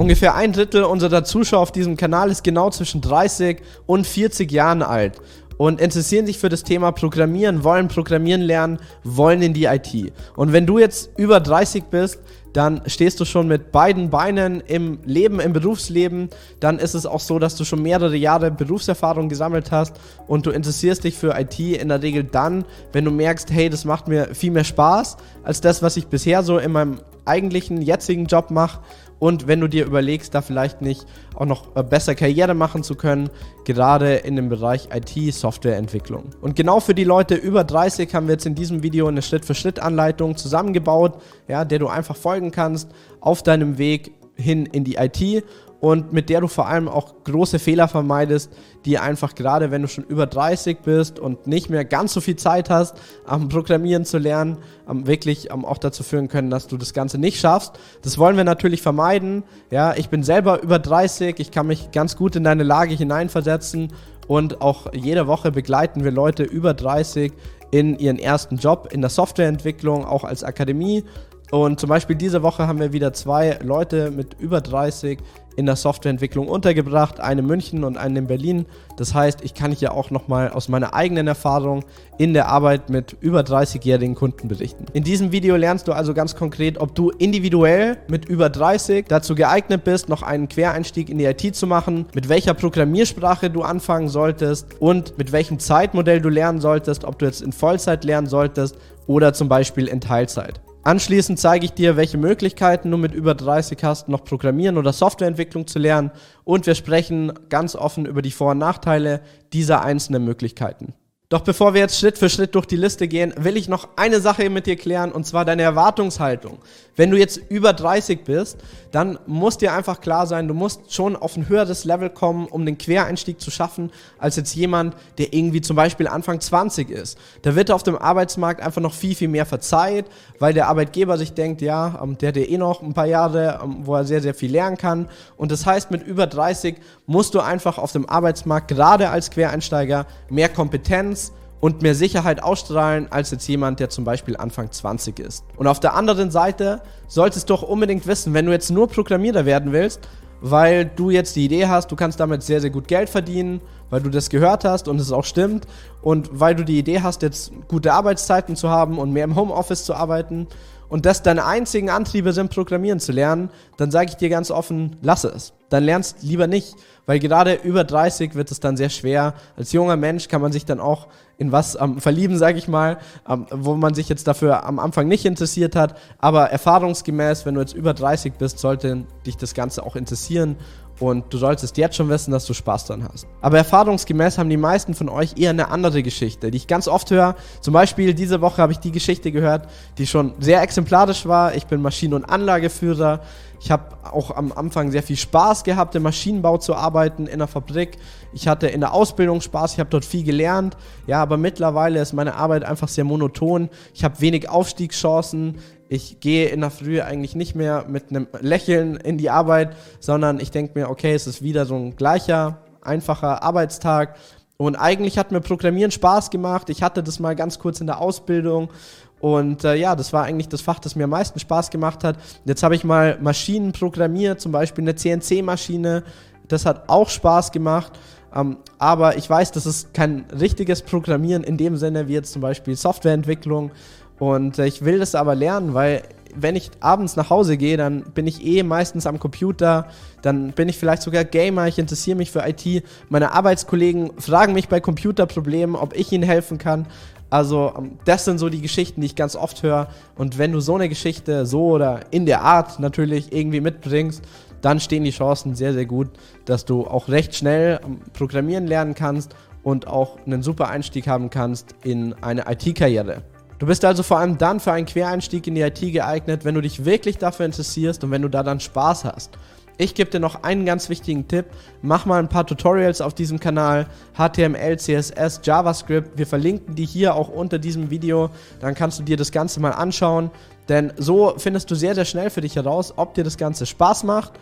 Ungefähr ein Drittel unserer Zuschauer auf diesem Kanal ist genau zwischen 30 und 40 Jahren alt und interessieren sich für das Thema Programmieren, wollen Programmieren lernen, wollen in die IT. Und wenn du jetzt über 30 bist, dann stehst du schon mit beiden Beinen im Leben, im Berufsleben. Dann ist es auch so, dass du schon mehrere Jahre Berufserfahrung gesammelt hast und du interessierst dich für IT in der Regel dann, wenn du merkst, hey, das macht mir viel mehr Spaß als das, was ich bisher so in meinem eigentlichen jetzigen Job mache und wenn du dir überlegst, da vielleicht nicht auch noch äh, besser Karriere machen zu können, gerade in dem Bereich IT-Softwareentwicklung. Und genau für die Leute über 30 haben wir jetzt in diesem Video eine Schritt-für-Schritt-Anleitung zusammengebaut, ja, der du einfach folgen kannst auf deinem Weg hin in die IT und mit der du vor allem auch große Fehler vermeidest, die einfach gerade, wenn du schon über 30 bist und nicht mehr ganz so viel Zeit hast, am Programmieren zu lernen, wirklich auch dazu führen können, dass du das Ganze nicht schaffst. Das wollen wir natürlich vermeiden. Ja, ich bin selber über 30, ich kann mich ganz gut in deine Lage hineinversetzen und auch jede Woche begleiten wir Leute über 30 in ihren ersten Job in der Softwareentwicklung, auch als Akademie. Und zum Beispiel diese Woche haben wir wieder zwei Leute mit über 30 in der Softwareentwicklung untergebracht, eine in München und eine in Berlin. Das heißt, ich kann hier auch nochmal aus meiner eigenen Erfahrung in der Arbeit mit über 30-jährigen Kunden berichten. In diesem Video lernst du also ganz konkret, ob du individuell mit über 30 dazu geeignet bist, noch einen Quereinstieg in die IT zu machen, mit welcher Programmiersprache du anfangen solltest und mit welchem Zeitmodell du lernen solltest, ob du jetzt in Vollzeit lernen solltest oder zum Beispiel in Teilzeit. Anschließend zeige ich dir, welche Möglichkeiten du mit über 30 hast, noch Programmieren oder Softwareentwicklung zu lernen. Und wir sprechen ganz offen über die Vor- und Nachteile dieser einzelnen Möglichkeiten. Doch bevor wir jetzt Schritt für Schritt durch die Liste gehen, will ich noch eine Sache mit dir klären, und zwar deine Erwartungshaltung. Wenn du jetzt über 30 bist, dann muss dir einfach klar sein, du musst schon auf ein höheres Level kommen, um den Quereinstieg zu schaffen, als jetzt jemand, der irgendwie zum Beispiel Anfang 20 ist. Da wird auf dem Arbeitsmarkt einfach noch viel, viel mehr verzeiht, weil der Arbeitgeber sich denkt, ja, ähm, der hat eh noch ein paar Jahre, ähm, wo er sehr, sehr viel lernen kann. Und das heißt, mit über 30 musst du einfach auf dem Arbeitsmarkt, gerade als Quereinsteiger, mehr Kompetenz, und mehr Sicherheit ausstrahlen als jetzt jemand, der zum Beispiel Anfang 20 ist. Und auf der anderen Seite solltest du doch unbedingt wissen, wenn du jetzt nur Programmierer werden willst, weil du jetzt die Idee hast, du kannst damit sehr, sehr gut Geld verdienen, weil du das gehört hast und es auch stimmt und weil du die Idee hast, jetzt gute Arbeitszeiten zu haben und mehr im Homeoffice zu arbeiten und das deine einzigen Antriebe sind, Programmieren zu lernen, dann sage ich dir ganz offen, lasse es. Dann lernst lieber nicht, weil gerade über 30 wird es dann sehr schwer. Als junger Mensch kann man sich dann auch in was ähm, verlieben, sage ich mal, ähm, wo man sich jetzt dafür am Anfang nicht interessiert hat. Aber erfahrungsgemäß, wenn du jetzt über 30 bist, sollte dich das Ganze auch interessieren und du solltest jetzt schon wissen, dass du Spaß dran hast. Aber erfahrungsgemäß haben die meisten von euch eher eine andere Geschichte, die ich ganz oft höre. Zum Beispiel diese Woche habe ich die Geschichte gehört, die schon sehr exemplarisch war. Ich bin Maschinen- und Anlageführer. Ich habe auch am Anfang sehr viel Spaß gehabt, im Maschinenbau zu arbeiten, in der Fabrik. Ich hatte in der Ausbildung Spaß, ich habe dort viel gelernt. Ja, aber mittlerweile ist meine Arbeit einfach sehr monoton. Ich habe wenig Aufstiegschancen. Ich gehe in der Früh eigentlich nicht mehr mit einem Lächeln in die Arbeit, sondern ich denke mir, okay, es ist wieder so ein gleicher, einfacher Arbeitstag. Und eigentlich hat mir Programmieren Spaß gemacht. Ich hatte das mal ganz kurz in der Ausbildung und äh, ja, das war eigentlich das Fach, das mir am meisten Spaß gemacht hat. Jetzt habe ich mal Maschinen programmiert, zum Beispiel eine CNC-Maschine. Das hat auch Spaß gemacht. Ähm, aber ich weiß, das ist kein richtiges Programmieren in dem Sinne wie jetzt zum Beispiel Softwareentwicklung. Und äh, ich will das aber lernen, weil wenn ich abends nach Hause gehe, dann bin ich eh meistens am Computer, dann bin ich vielleicht sogar Gamer, ich interessiere mich für IT. Meine Arbeitskollegen fragen mich bei Computerproblemen, ob ich ihnen helfen kann. Also, ähm, das sind so die Geschichten, die ich ganz oft höre. Und wenn du so eine Geschichte so oder in der Art natürlich irgendwie mitbringst, dann stehen die Chancen sehr, sehr gut, dass du auch recht schnell ähm, programmieren lernen kannst und auch einen super Einstieg haben kannst in eine IT-Karriere. Du bist also vor allem dann für einen Quereinstieg in die IT geeignet, wenn du dich wirklich dafür interessierst und wenn du da dann Spaß hast. Ich gebe dir noch einen ganz wichtigen Tipp. Mach mal ein paar Tutorials auf diesem Kanal. HTML, CSS, JavaScript. Wir verlinken die hier auch unter diesem Video. Dann kannst du dir das Ganze mal anschauen. Denn so findest du sehr, sehr schnell für dich heraus, ob dir das Ganze Spaß macht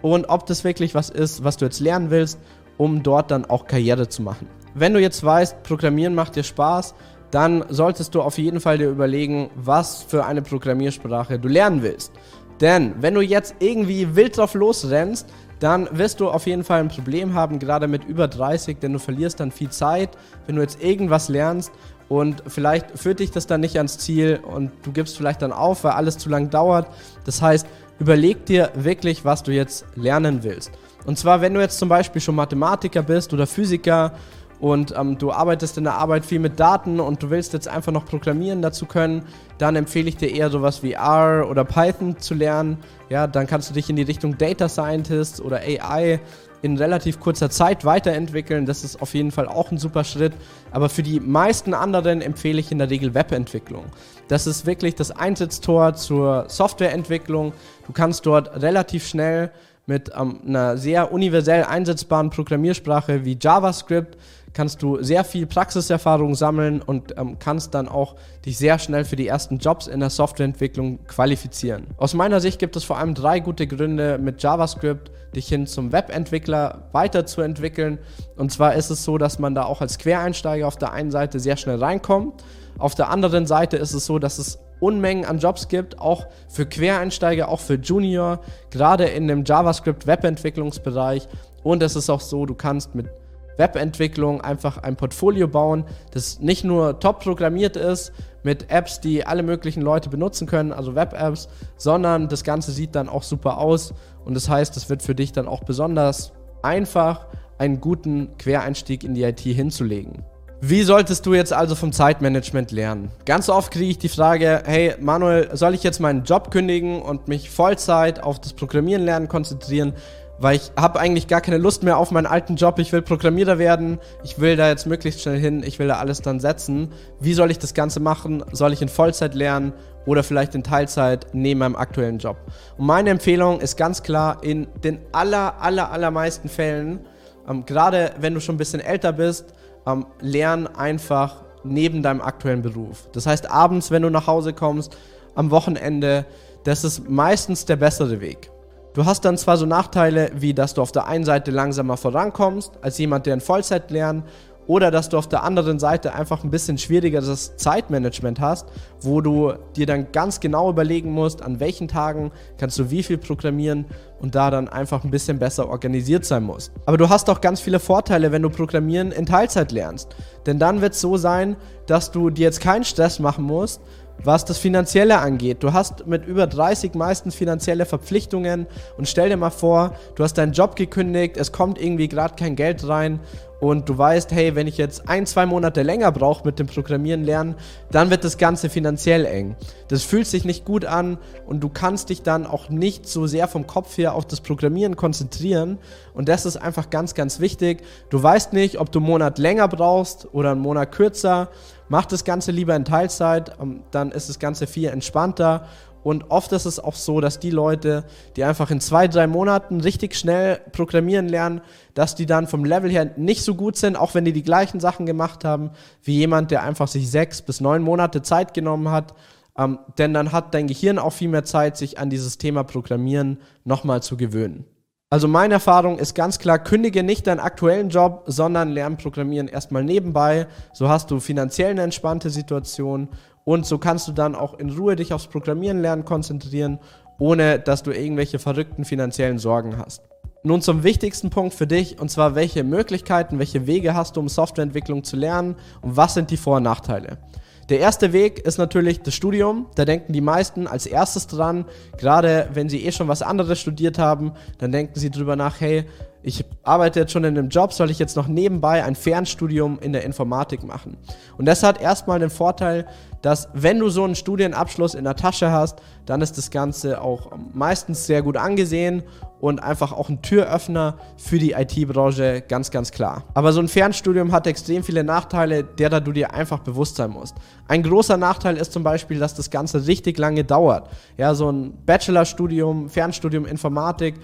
und ob das wirklich was ist, was du jetzt lernen willst, um dort dann auch Karriere zu machen. Wenn du jetzt weißt, Programmieren macht dir Spaß, dann solltest du auf jeden Fall dir überlegen, was für eine Programmiersprache du lernen willst. Denn wenn du jetzt irgendwie wild drauf losrennst, dann wirst du auf jeden Fall ein Problem haben, gerade mit über 30, denn du verlierst dann viel Zeit, wenn du jetzt irgendwas lernst und vielleicht führt dich das dann nicht ans Ziel und du gibst vielleicht dann auf, weil alles zu lang dauert. Das heißt, überleg dir wirklich, was du jetzt lernen willst. Und zwar, wenn du jetzt zum Beispiel schon Mathematiker bist oder Physiker und ähm, du arbeitest in der Arbeit viel mit Daten und du willst jetzt einfach noch programmieren dazu können, dann empfehle ich dir eher sowas wie R oder Python zu lernen. Ja, dann kannst du dich in die Richtung Data Scientist oder AI in relativ kurzer Zeit weiterentwickeln. Das ist auf jeden Fall auch ein super Schritt. Aber für die meisten anderen empfehle ich in der Regel Webentwicklung. Das ist wirklich das Einsatztor zur Softwareentwicklung. Du kannst dort relativ schnell mit ähm, einer sehr universell einsetzbaren Programmiersprache wie JavaScript kannst du sehr viel Praxiserfahrung sammeln und ähm, kannst dann auch dich sehr schnell für die ersten Jobs in der Softwareentwicklung qualifizieren. Aus meiner Sicht gibt es vor allem drei gute Gründe, mit JavaScript dich hin zum Webentwickler weiterzuentwickeln. Und zwar ist es so, dass man da auch als Quereinsteiger auf der einen Seite sehr schnell reinkommt. Auf der anderen Seite ist es so, dass es Unmengen an Jobs gibt, auch für Quereinsteiger, auch für Junior, gerade in dem JavaScript-Webentwicklungsbereich. Und es ist auch so, du kannst mit Webentwicklung einfach ein Portfolio bauen, das nicht nur top programmiert ist mit Apps, die alle möglichen Leute benutzen können, also Web-Apps, sondern das Ganze sieht dann auch super aus und das heißt, es wird für dich dann auch besonders einfach, einen guten Quereinstieg in die IT hinzulegen. Wie solltest du jetzt also vom Zeitmanagement lernen? Ganz oft kriege ich die Frage, hey Manuel, soll ich jetzt meinen Job kündigen und mich Vollzeit auf das Programmieren lernen konzentrieren? weil ich habe eigentlich gar keine Lust mehr auf meinen alten Job. Ich will Programmierer werden. Ich will da jetzt möglichst schnell hin. Ich will da alles dann setzen. Wie soll ich das Ganze machen? Soll ich in Vollzeit lernen oder vielleicht in Teilzeit neben meinem aktuellen Job? Und meine Empfehlung ist ganz klar, in den aller, aller, allermeisten Fällen, ähm, gerade wenn du schon ein bisschen älter bist, ähm, lern einfach neben deinem aktuellen Beruf. Das heißt, abends, wenn du nach Hause kommst, am Wochenende, das ist meistens der bessere Weg. Du hast dann zwar so Nachteile, wie dass du auf der einen Seite langsamer vorankommst, als jemand, der in Vollzeit lernt, oder dass du auf der anderen Seite einfach ein bisschen schwierigeres Zeitmanagement hast, wo du dir dann ganz genau überlegen musst, an welchen Tagen kannst du wie viel programmieren und da dann einfach ein bisschen besser organisiert sein musst. Aber du hast auch ganz viele Vorteile, wenn du Programmieren in Teilzeit lernst. Denn dann wird es so sein, dass du dir jetzt keinen Stress machen musst, was das Finanzielle angeht. Du hast mit über 30 meistens finanzielle Verpflichtungen und stell dir mal vor, du hast deinen Job gekündigt, es kommt irgendwie gerade kein Geld rein und du weißt, hey, wenn ich jetzt ein, zwei Monate länger brauche mit dem Programmieren lernen, dann wird das Ganze finanziell eng. Das fühlt sich nicht gut an und du kannst dich dann auch nicht so sehr vom Kopf her auf das Programmieren konzentrieren und das ist einfach ganz, ganz wichtig. Du weißt nicht, ob du einen Monat länger brauchst oder einen Monat kürzer. Mach das Ganze lieber in Teilzeit, ähm, dann ist das Ganze viel entspannter und oft ist es auch so, dass die Leute, die einfach in zwei, drei Monaten richtig schnell programmieren lernen, dass die dann vom Level her nicht so gut sind, auch wenn die die gleichen Sachen gemacht haben, wie jemand, der einfach sich sechs bis neun Monate Zeit genommen hat. Ähm, denn dann hat dein Gehirn auch viel mehr Zeit, sich an dieses Thema Programmieren nochmal zu gewöhnen. Also meine Erfahrung ist ganz klar, kündige nicht deinen aktuellen Job, sondern lern Programmieren erstmal nebenbei. So hast du finanziell eine entspannte Situation und so kannst du dann auch in Ruhe dich aufs Programmieren lernen konzentrieren, ohne dass du irgendwelche verrückten finanziellen Sorgen hast. Nun zum wichtigsten Punkt für dich, und zwar welche Möglichkeiten, welche Wege hast du, um Softwareentwicklung zu lernen und was sind die Vor- und Nachteile. Der erste Weg ist natürlich das Studium. Da denken die meisten als erstes dran, gerade wenn sie eh schon was anderes studiert haben, dann denken sie drüber nach, hey, ich arbeite jetzt schon in einem Job, soll ich jetzt noch nebenbei ein Fernstudium in der Informatik machen? Und das hat erstmal den Vorteil, dass wenn du so einen Studienabschluss in der Tasche hast, dann ist das Ganze auch meistens sehr gut angesehen und einfach auch ein Türöffner für die IT-Branche, ganz, ganz klar. Aber so ein Fernstudium hat extrem viele Nachteile, derer du dir einfach bewusst sein musst. Ein großer Nachteil ist zum Beispiel, dass das Ganze richtig lange dauert. Ja, so ein Bachelorstudium, Fernstudium Informatik,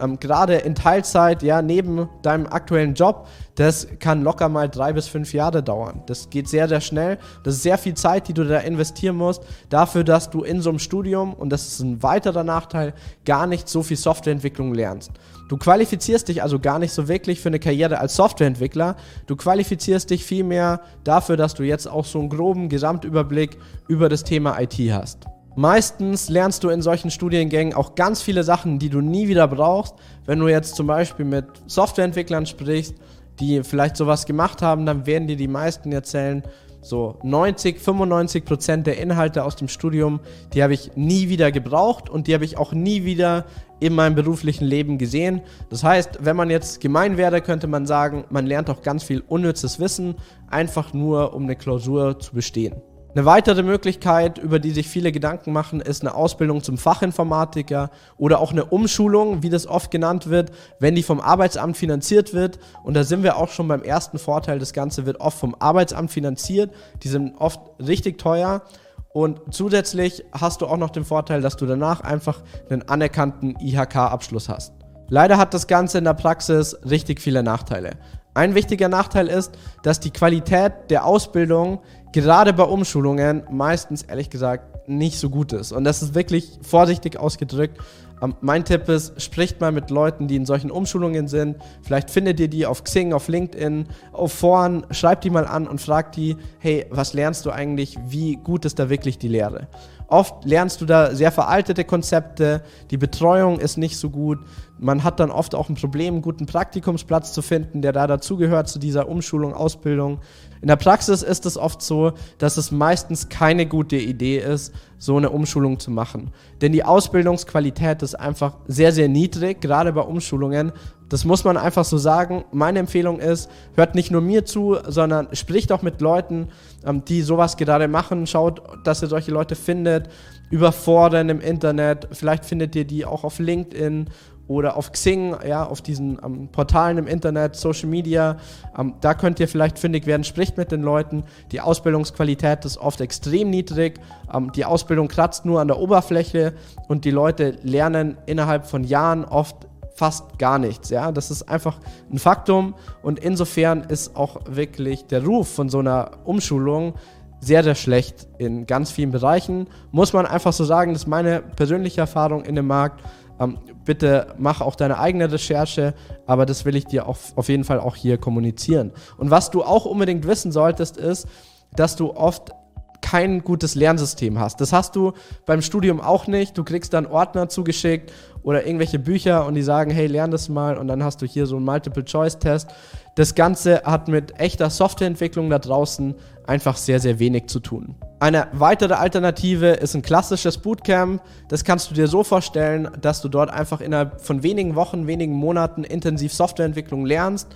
ähm, gerade in Teilzeit, ja, neben deinem aktuellen Job, das kann locker mal drei bis fünf Jahre dauern. Das geht sehr, sehr schnell. Das ist sehr viel Zeit, die du da investieren musst, dafür, dass du in so einem Studium, und das ist ein weiterer Nachteil, gar nicht so viel Softwareentwicklung lernst. Du qualifizierst dich also gar nicht so wirklich für eine Karriere als Softwareentwickler. Du qualifizierst dich vielmehr dafür, dass du jetzt auch so einen groben Gesamtüberblick über das Thema IT hast. Meistens lernst du in solchen Studiengängen auch ganz viele Sachen, die du nie wieder brauchst. Wenn du jetzt zum Beispiel mit Softwareentwicklern sprichst, die vielleicht sowas gemacht haben, dann werden dir die meisten erzählen, so 90, 95 Prozent der Inhalte aus dem Studium, die habe ich nie wieder gebraucht und die habe ich auch nie wieder in meinem beruflichen Leben gesehen. Das heißt, wenn man jetzt gemein wäre, könnte man sagen, man lernt auch ganz viel unnützes Wissen, einfach nur um eine Klausur zu bestehen. Eine weitere Möglichkeit, über die sich viele Gedanken machen, ist eine Ausbildung zum Fachinformatiker oder auch eine Umschulung, wie das oft genannt wird, wenn die vom Arbeitsamt finanziert wird. Und da sind wir auch schon beim ersten Vorteil. Das Ganze wird oft vom Arbeitsamt finanziert. Die sind oft richtig teuer. Und zusätzlich hast du auch noch den Vorteil, dass du danach einfach einen anerkannten IHK-Abschluss hast. Leider hat das Ganze in der Praxis richtig viele Nachteile. Ein wichtiger Nachteil ist, dass die Qualität der Ausbildung gerade bei Umschulungen meistens ehrlich gesagt nicht so gut ist. Und das ist wirklich vorsichtig ausgedrückt. Ähm, mein Tipp ist, spricht mal mit Leuten, die in solchen Umschulungen sind. Vielleicht findet ihr die auf Xing, auf LinkedIn, auf Foren. Schreibt die mal an und fragt die, hey, was lernst du eigentlich? Wie gut ist da wirklich die Lehre? Oft lernst du da sehr veraltete Konzepte, die Betreuung ist nicht so gut. Man hat dann oft auch ein Problem, einen guten Praktikumsplatz zu finden, der da dazugehört zu dieser Umschulung, Ausbildung. In der Praxis ist es oft so, dass es meistens keine gute Idee ist, so eine Umschulung zu machen. Denn die Ausbildungsqualität ist einfach sehr, sehr niedrig, gerade bei Umschulungen. Das muss man einfach so sagen. Meine Empfehlung ist, hört nicht nur mir zu, sondern spricht auch mit Leuten, ähm, die sowas gerade machen. Schaut, dass ihr solche Leute findet, überfordern im Internet. Vielleicht findet ihr die auch auf LinkedIn oder auf Xing, ja, auf diesen ähm, Portalen im Internet, Social Media. Ähm, da könnt ihr vielleicht fündig werden, spricht mit den Leuten. Die Ausbildungsqualität ist oft extrem niedrig. Ähm, die Ausbildung kratzt nur an der Oberfläche und die Leute lernen innerhalb von Jahren oft fast gar nichts. Ja, das ist einfach ein Faktum und insofern ist auch wirklich der Ruf von so einer Umschulung sehr, sehr schlecht in ganz vielen Bereichen. Muss man einfach so sagen, das ist meine persönliche Erfahrung in dem Markt. Ähm, bitte mach auch deine eigene Recherche, aber das will ich dir auf, auf jeden Fall auch hier kommunizieren. Und was du auch unbedingt wissen solltest, ist, dass du oft kein gutes Lernsystem hast. Das hast du beim Studium auch nicht. Du kriegst dann Ordner zugeschickt oder irgendwelche Bücher und die sagen, hey, lern das mal und dann hast du hier so einen Multiple-Choice-Test. Das Ganze hat mit echter Softwareentwicklung da draußen einfach sehr, sehr wenig zu tun. Eine weitere Alternative ist ein klassisches Bootcamp. Das kannst du dir so vorstellen, dass du dort einfach innerhalb von wenigen Wochen, wenigen Monaten intensiv Softwareentwicklung lernst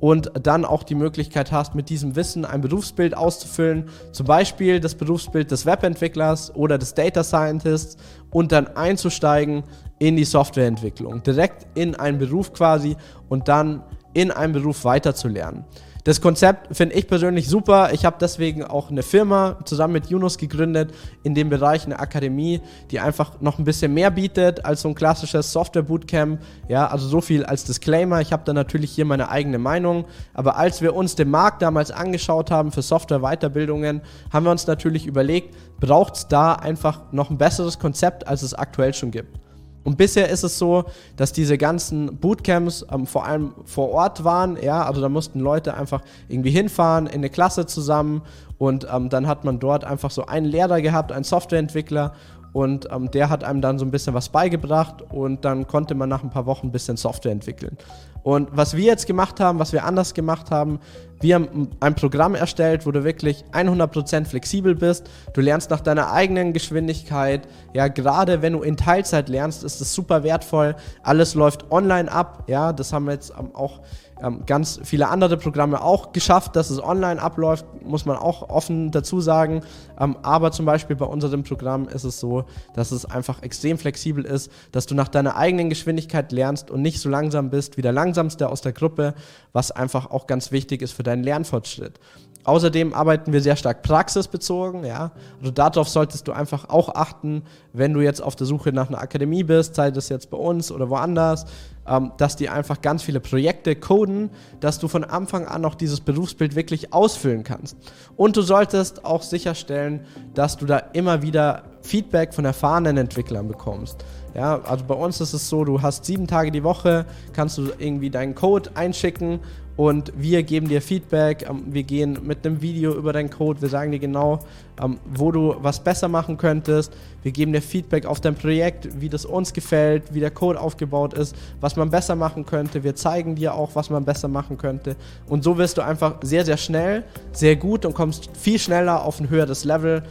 und dann auch die Möglichkeit hast, mit diesem Wissen ein Berufsbild auszufüllen, zum Beispiel das Berufsbild des Webentwicklers oder des Data Scientists und dann einzusteigen in die Softwareentwicklung, direkt in einen Beruf quasi und dann in einem Beruf weiterzulernen. Das Konzept finde ich persönlich super. Ich habe deswegen auch eine Firma zusammen mit Yunus gegründet in dem Bereich, eine Akademie, die einfach noch ein bisschen mehr bietet als so ein klassisches Software-Bootcamp. Ja, also so viel als Disclaimer. Ich habe da natürlich hier meine eigene Meinung. Aber als wir uns den Markt damals angeschaut haben für Software-Weiterbildungen, haben wir uns natürlich überlegt, braucht es da einfach noch ein besseres Konzept, als es aktuell schon gibt. Und bisher ist es so, dass diese ganzen Bootcamps ähm, vor allem vor Ort waren, ja, also da mussten Leute einfach irgendwie hinfahren in eine Klasse zusammen und ähm, dann hat man dort einfach so einen Lehrer gehabt, einen Softwareentwickler und ähm, der hat einem dann so ein bisschen was beigebracht und dann konnte man nach ein paar Wochen ein bisschen Software entwickeln. Und was wir jetzt gemacht haben, was wir anders gemacht haben, wir haben ein Programm erstellt, wo du wirklich 100% flexibel bist. Du lernst nach deiner eigenen Geschwindigkeit. Ja, gerade wenn du in Teilzeit lernst, ist es super wertvoll. Alles läuft online ab. Ja, das haben wir jetzt ähm, auch ähm, ganz viele andere Programme auch geschafft, dass es online abläuft, muss man auch offen dazu sagen. Ähm, aber zum Beispiel bei unserem Programm ist es so, dass es einfach extrem flexibel ist, dass du nach deiner eigenen Geschwindigkeit lernst und nicht so langsam bist wie der langsamste aus der Gruppe, was einfach auch ganz wichtig ist für deinen Lernfortschritt. Außerdem arbeiten wir sehr stark praxisbezogen, ja. Also darauf solltest du einfach auch achten, wenn du jetzt auf der Suche nach einer Akademie bist, sei das jetzt bei uns oder woanders, ähm, dass die einfach ganz viele Projekte coden, dass du von Anfang an auch dieses Berufsbild wirklich ausfüllen kannst. Und du solltest auch sicherstellen, dass du da immer wieder Feedback von erfahrenen Entwicklern bekommst. Ja, also bei uns ist es so, du hast sieben Tage die Woche, kannst du irgendwie deinen Code einschicken und wir geben dir Feedback. Ähm, wir gehen mit einem Video über deinen Code. Wir sagen dir genau, ähm, wo du was besser machen könntest. Wir geben dir Feedback auf dein Projekt, wie das uns gefällt, wie der Code aufgebaut ist, was man besser machen könnte. Wir zeigen dir auch, was man besser machen könnte. Und so wirst du einfach sehr, sehr schnell, sehr gut und kommst viel schneller auf ein höheres Level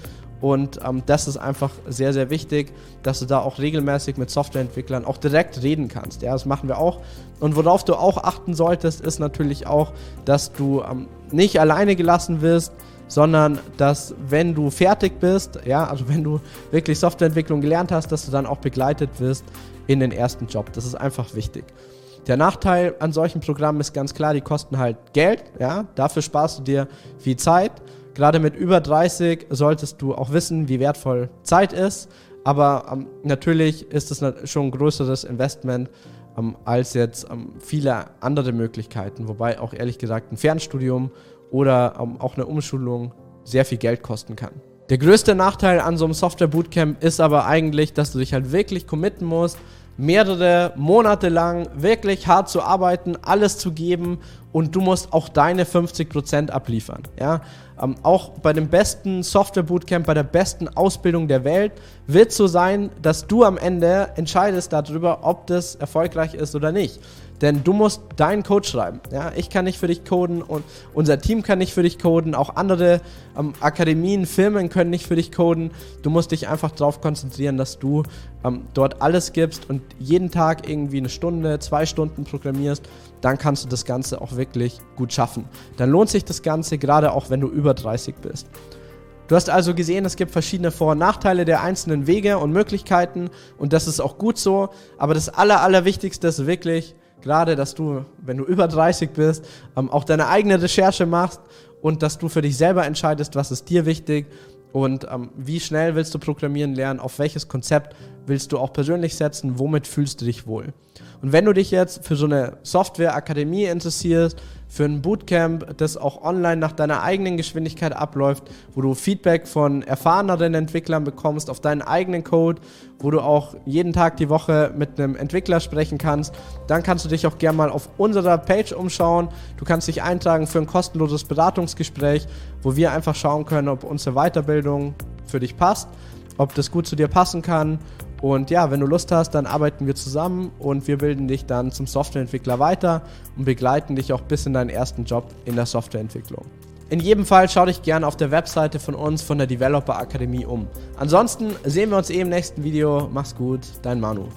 und ähm, das ist einfach sehr, sehr wichtig, dass du da auch regelmäßig mit Softwareentwicklern auch direkt reden kannst. Ja, das machen wir auch. Und worauf du auch achten solltest, ist natürlich auch, dass du ähm, nicht alleine gelassen wirst, sondern dass wenn du fertig bist, ja, also wenn du wirklich Softwareentwicklung gelernt hast, dass du dann auch begleitet wirst in den ersten Job. Das ist einfach wichtig. Der Nachteil an solchen Programmen ist ganz klar, die kosten halt Geld, ja, dafür sparst du dir viel Zeit Gerade mit über 30 solltest du auch wissen, wie wertvoll Zeit ist. Aber ähm, natürlich ist es schon ein größeres Investment ähm, als jetzt ähm, viele andere Möglichkeiten. Wobei auch ehrlich gesagt ein Fernstudium oder ähm, auch eine Umschulung sehr viel Geld kosten kann. Der größte Nachteil an so einem Software-Bootcamp ist aber eigentlich, dass du dich halt wirklich committen musst, mehrere Monate lang wirklich hart zu arbeiten, alles zu geben und du musst auch deine 50% abliefern. Ja? Ähm, auch bei dem besten Software-Bootcamp, bei der besten Ausbildung der Welt wird so sein, dass du am Ende entscheidest darüber, ob das erfolgreich ist oder nicht. Denn du musst deinen Code schreiben. Ja, ich kann nicht für dich coden und unser Team kann nicht für dich coden. Auch andere ähm, Akademien, Firmen können nicht für dich coden. Du musst dich einfach darauf konzentrieren, dass du ähm, dort alles gibst und jeden Tag irgendwie eine Stunde, zwei Stunden programmierst. Dann kannst du das Ganze auch wirklich gut schaffen. Dann lohnt sich das Ganze, gerade auch wenn du über 30 bist. Du hast also gesehen, es gibt verschiedene Vor- und Nachteile der einzelnen Wege und Möglichkeiten und das ist auch gut so. Aber das Aller, Allerwichtigste ist wirklich, gerade, dass du, wenn du über 30 bist, ähm, auch deine eigene Recherche machst und dass du für dich selber entscheidest, was ist dir wichtig und ähm, wie schnell willst du programmieren lernen, auf welches Konzept willst du auch persönlich setzen, womit fühlst du dich wohl. Und wenn du dich jetzt für so eine Software-Akademie interessierst, für ein Bootcamp, das auch online nach deiner eigenen Geschwindigkeit abläuft, wo du Feedback von erfahreneren Entwicklern bekommst auf deinen eigenen Code, wo du auch jeden Tag die Woche mit einem Entwickler sprechen kannst, dann kannst du dich auch gerne mal auf unserer Page umschauen. Du kannst dich eintragen für ein kostenloses Beratungsgespräch, wo wir einfach schauen können, ob unsere Weiterbildung für dich passt, ob das gut zu dir passen kann und ja, wenn du Lust hast, dann arbeiten wir zusammen und wir bilden dich dann zum Softwareentwickler weiter und begleiten dich auch bis in deinen ersten Job in der Softwareentwicklung. In jedem Fall schau dich gerne auf der Webseite von uns, von der Developer Akademie um. Ansonsten sehen wir uns eh im nächsten Video. Mach's gut, dein Manu.